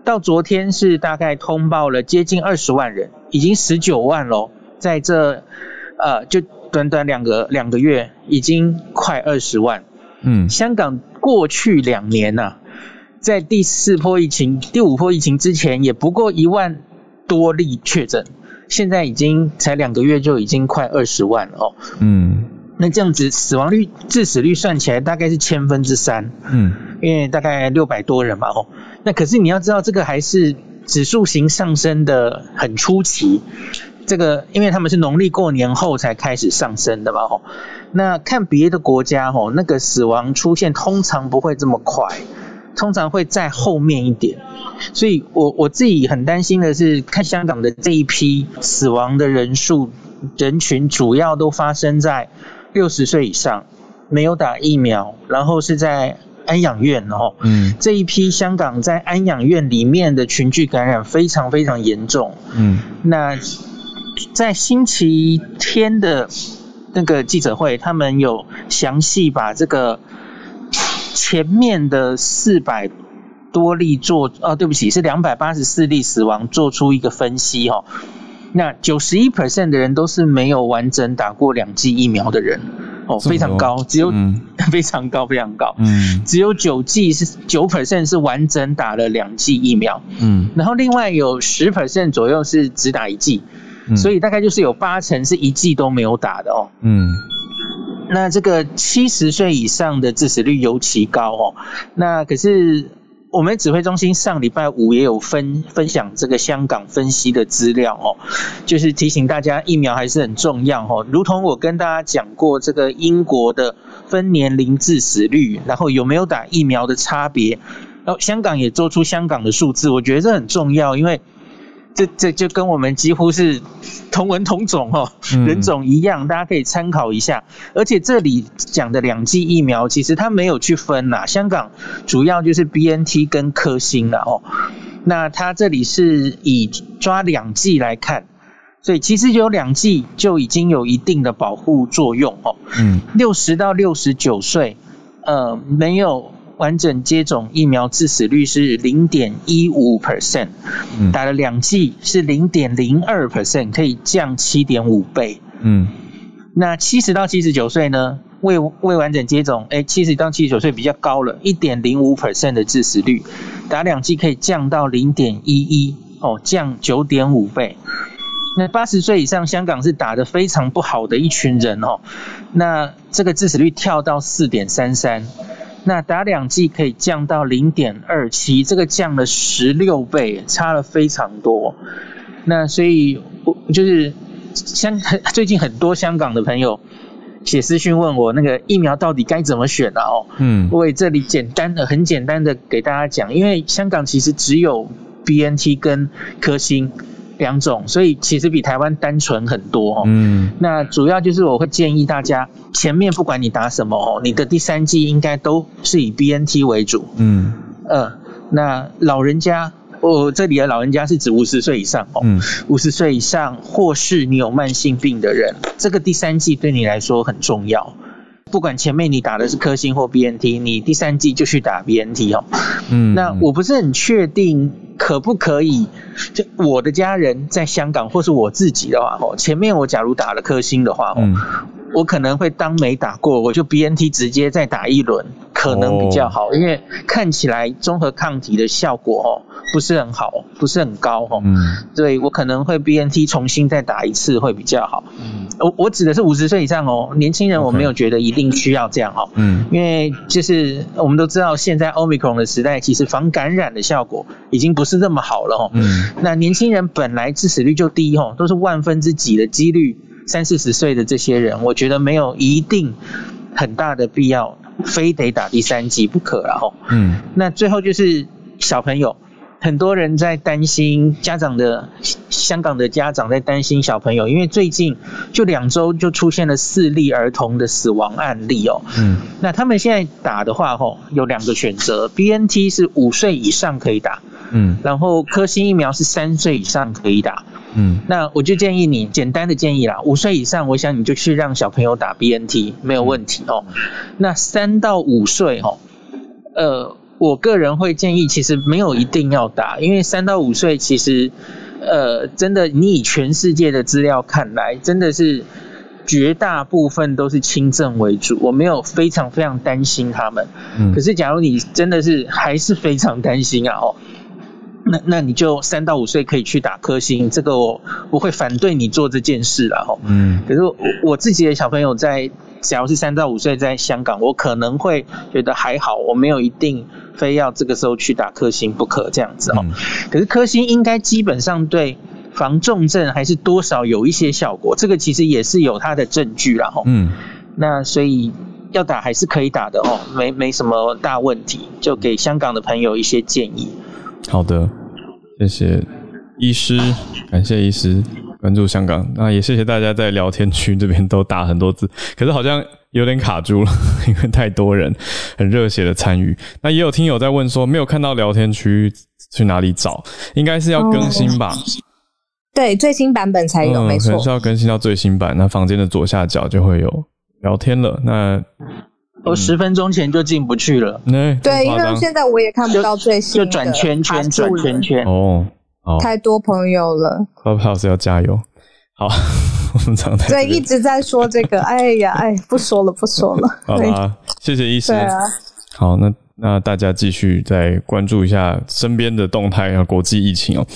到昨天是大概通报了接近二十万人，已经十九万喽，在这呃就短短两个两个月，已经快二十万。嗯，香港过去两年呐、啊，在第四波疫情、第五波疫情之前，也不过一万多例确诊，现在已经才两个月就已经快二十万了哦。嗯，那这样子死亡率、致死率算起来大概是千分之三。嗯，因为大概六百多人嘛哦。那可是你要知道，这个还是指数型上升的很初期。这个因为他们是农历过年后才开始上升的嘛，哦。那看别的国家，哦，那个死亡出现通常不会这么快，通常会在后面一点。所以我我自己很担心的是，看香港的这一批死亡的人数人群，主要都发生在六十岁以上，没有打疫苗，然后是在安养院哦。嗯，这一批香港在安养院里面的群聚感染非常非常严重。嗯，那在星期天的那个记者会，他们有详细把这个前面的四百。多例做哦，对不起，是两百八十四例死亡，做出一个分析哦。那九十一 percent 的人都是没有完整打过两剂疫苗的人哦，非常高，只有、嗯、非常高非常高，嗯，只有九剂是九 percent 是完整打了两剂疫苗，嗯，然后另外有十 percent 左右是只打一剂，嗯，所以大概就是有八成是一剂都没有打的哦，嗯，那这个七十岁以上的致死率尤其高哦，那可是。我们指挥中心上礼拜五也有分分享这个香港分析的资料哦，就是提醒大家疫苗还是很重要哦。如同我跟大家讲过这个英国的分年龄致死率，然后有没有打疫苗的差别，然后香港也做出香港的数字，我觉得这很重要，因为。这这就跟我们几乎是同文同种哦，人种一样，大家可以参考一下。而且这里讲的两剂疫苗，其实它没有去分呐。香港主要就是 BNT 跟科兴了哦。那它这里是以抓两剂来看，所以其实有两剂就已经有一定的保护作用哦。嗯，六十到六十九岁，呃，没有。完整接种疫苗致死率是零点一五 percent，打了两剂是零点零二 percent，可以降七点五倍。嗯，那七十到七十九岁呢？未未完整接种，哎，七十到七十九岁比较高了，一点零五 percent 的致死率，打两剂可以降到零点一一，哦，降九点五倍。那八十岁以上，香港是打得非常不好的一群人哦，那这个致死率跳到四点三三。那打两剂可以降到零点二七，这个降了十六倍，差了非常多。那所以，我就是香最近很多香港的朋友写私讯问我，那个疫苗到底该怎么选啊？哦，嗯，我也这里简单的、很简单的给大家讲，因为香港其实只有 BNT 跟科兴。两种，所以其实比台湾单纯很多哦。嗯，那主要就是我会建议大家，前面不管你打什么哦，你的第三剂应该都是以 BNT 为主。嗯，呃，那老人家，我这里的老人家是指五十岁以上哦。嗯，五十岁以上或是你有慢性病的人，这个第三季对你来说很重要。不管前面你打的是科兴或 BNT，你第三季就去打 BNT 哦。嗯，那我不是很确定可不可以，就我的家人在香港或是我自己的话哦，前面我假如打了科兴的话哦，我可能会当没打过，我就 BNT 直接再打一轮，可能比较好，因为看起来综合抗体的效果哦不是很好，不是很高哦。嗯，对，我可能会 BNT 重新再打一次会比较好。嗯。我我指的是五十岁以上哦，年轻人我没有觉得一定需要这样哦，嗯，因为就是我们都知道现在 Omicron 的时代，其实防感染的效果已经不是那么好了哦，嗯，那年轻人本来致死率就低吼，都是万分之几的几率，三四十岁的这些人，我觉得没有一定很大的必要，非得打第三剂不可了吼，嗯，那最后就是小朋友。很多人在担心家长的，香港的家长在担心小朋友，因为最近就两周就出现了四例儿童的死亡案例哦。嗯。那他们现在打的话，吼，有两个选择，BNT 是五岁以上可以打，嗯，然后科兴疫苗是三岁以上可以打，嗯。那我就建议你，简单的建议啦，五岁以上，我想你就去让小朋友打 BNT 没有问题哦。那三到五岁，哦，呃。我个人会建议，其实没有一定要打，因为三到五岁其实，呃，真的，你以全世界的资料看来，真的是绝大部分都是轻症为主，我没有非常非常担心他们。嗯。可是，假如你真的是还是非常担心啊，哦，那那你就三到五岁可以去打科兴，这个我不会反对你做这件事了，哈。嗯。可是我我自己的小朋友在。只要是三到五岁在香港，我可能会觉得还好，我没有一定非要这个时候去打科兴不可这样子哦。可是科兴应该基本上对防重症还是多少有一些效果，这个其实也是有它的证据了哈，嗯，那所以要打还是可以打的哦，没没什么大问题，就给香港的朋友一些建议。好的，谢谢医师，感谢医师关注香港，那也谢谢大家在聊天区这边都打很多字，可是好像。有点卡住了，因为太多人很热血的参与。那也有听友在问说，没有看到聊天区去哪里找？应该是要更新吧？哦、对，最新版本才有，嗯、没错，可能是要更新到最新版。那房间的左下角就会有聊天了。那我十分钟前就进不去了。嗯、对，因为现在我也看不到最新的，就转圈圈，转圈圈。哦，好，太多朋友了。Clubhouse 要加油。好。我们常在对一直在说这个，哎呀，哎，不说了，不说了。好吧，谢谢医生。对啊，好，那那大家继续再关注一下身边的动态啊，国际疫情哦。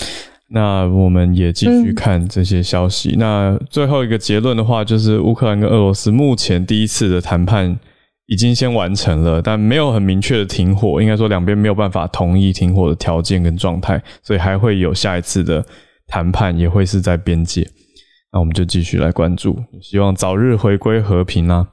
那我们也继续看这些消息。嗯、那最后一个结论的话，就是乌克兰跟俄罗斯目前第一次的谈判已经先完成了，但没有很明确的停火，应该说两边没有办法同意停火的条件跟状态，所以还会有下一次的谈判，也会是在边界。那我们就继续来关注，希望早日回归和平啊！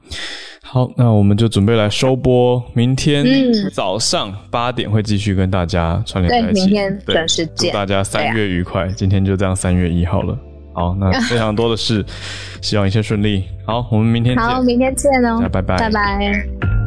好，那我们就准备来收播，明天早上八点会继续跟大家串联在一起。对，明天准时见。祝大家三月愉快！今天就这样，三月一号了。好，那非常多的事，希望一切顺利。好，我们明天见。好，明天见哦！拜拜，拜拜。